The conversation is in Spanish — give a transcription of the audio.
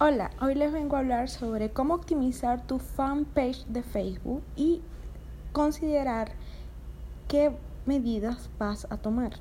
Hola, hoy les vengo a hablar sobre cómo optimizar tu fanpage de Facebook y considerar qué medidas vas a tomar.